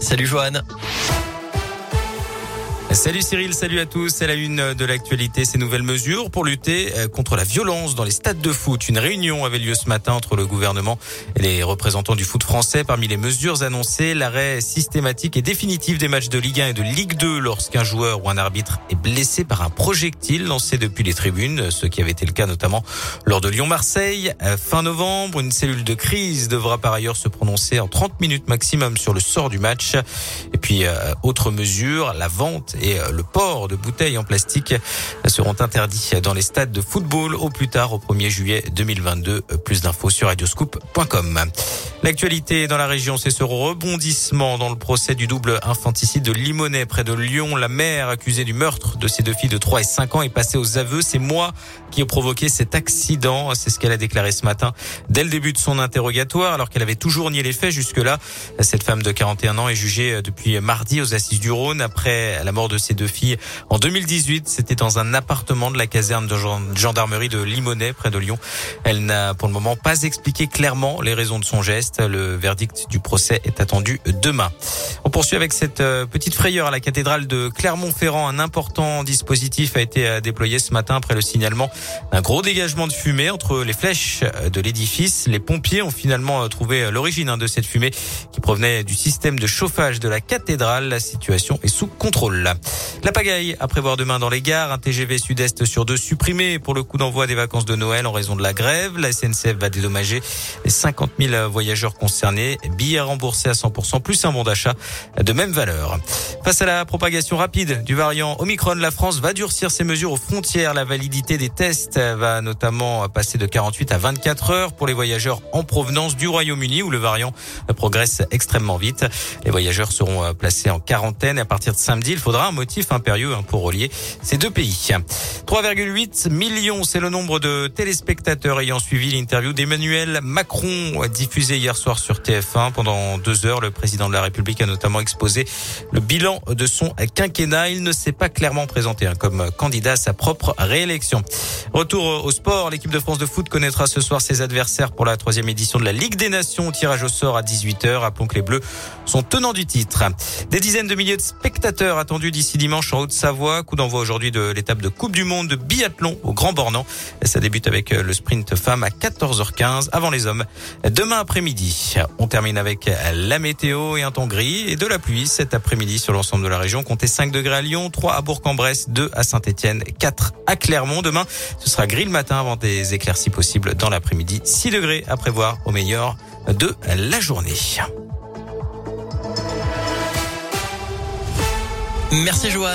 Salut Johan. Salut Cyril, salut à tous. C'est la une de l'actualité. Ces nouvelles mesures pour lutter euh, contre la violence dans les stades de foot. Une réunion avait lieu ce matin entre le gouvernement et les représentants du foot français. Parmi les mesures annoncées, l'arrêt systématique et définitif des matchs de Ligue 1 et de Ligue 2 lorsqu'un joueur ou un arbitre est blessé par un projectile lancé depuis les tribunes, ce qui avait été le cas notamment lors de Lyon-Marseille. Euh, fin novembre, une cellule de crise devra par ailleurs se prononcer en 30 minutes maximum sur le sort du match. Et puis, euh, autre mesure, la vente et euh, le port de bouteilles en plastique seront interdits dans les stades de football au plus tard au 1er juillet 2022. Euh, plus d'infos sur radioscoop.com. L'actualité dans la région, c'est ce rebondissement dans le procès du double infanticide de Limonest près de Lyon. La mère accusée du meurtre de ses deux filles de 3 et 5 ans est passée aux aveux. C'est moi qui ai provoqué cet accident. C'est ce qu'elle a déclaré ce matin dès le début de son interrogatoire alors qu'elle avait toujours nié les faits jusque-là. Cette femme de 41 ans est jugée depuis mardi aux assises du Rhône après la mort de ses deux filles en 2018. C'était dans un appartement de la caserne de gendarmerie de Limonest près de Lyon. Elle n'a pour le moment pas expliqué clairement les raisons de son geste. Le verdict du procès est attendu demain. On poursuit avec cette euh, petite frayeur à la cathédrale de Clermont-Ferrand. Un important dispositif a été euh, déployé ce matin après le signalement d'un gros dégagement de fumée entre les flèches euh, de l'édifice. Les pompiers ont finalement trouvé l'origine hein, de cette fumée qui provenait du système de chauffage de la cathédrale. La situation est sous contrôle. La pagaille à prévoir demain dans les gares. Un TGV sud-est sur deux supprimé pour le coup d'envoi des vacances de Noël en raison de la grève. La SNCF va dédommager les 50 000 voyageurs concernés. Billets remboursés à 100% plus un bon d'achat de même valeur. Face à la propagation rapide du variant Omicron, la France va durcir ses mesures aux frontières. La validité des tests va notamment passer de 48 à 24 heures pour les voyageurs en provenance du Royaume-Uni où le variant progresse extrêmement vite. Les voyageurs seront placés en quarantaine. À partir de samedi, il faudra un motif impérieux hein, pour relier ces deux pays. 3,8 millions, c'est le nombre de téléspectateurs ayant suivi l'interview d'Emmanuel Macron diffusée hier soir sur TF1. Pendant deux heures, le président de la République a notamment exposé le bilan de son quinquennat. Il ne s'est pas clairement présenté hein, comme candidat à sa propre réélection. Retour au sport, l'équipe de France de foot connaîtra ce soir ses adversaires pour la troisième édition de la Ligue des Nations. Tirage au sort à 18h. Rappelons que les Bleus sont tenants du titre. Des dizaines de milliers de spectateurs attendus d'ici dimanche en Haute-Savoie. Coup d'envoi aujourd'hui de l'étape de Coupe du Monde de biathlon au Grand Bornand. Ça débute avec le sprint femme à 14h15 avant les hommes. Demain après-midi on termine avec la météo et un temps gris et de la pluie cet après-midi sur l'ensemble de la région. Comptez 5 degrés à Lyon, 3 à Bourg-en-Bresse, 2 à Saint-Etienne, 4 à Clermont. Demain, ce sera gris le matin avant des éclaircies possibles dans l'après-midi. 6 degrés à prévoir au meilleur de la journée. Merci Joanne.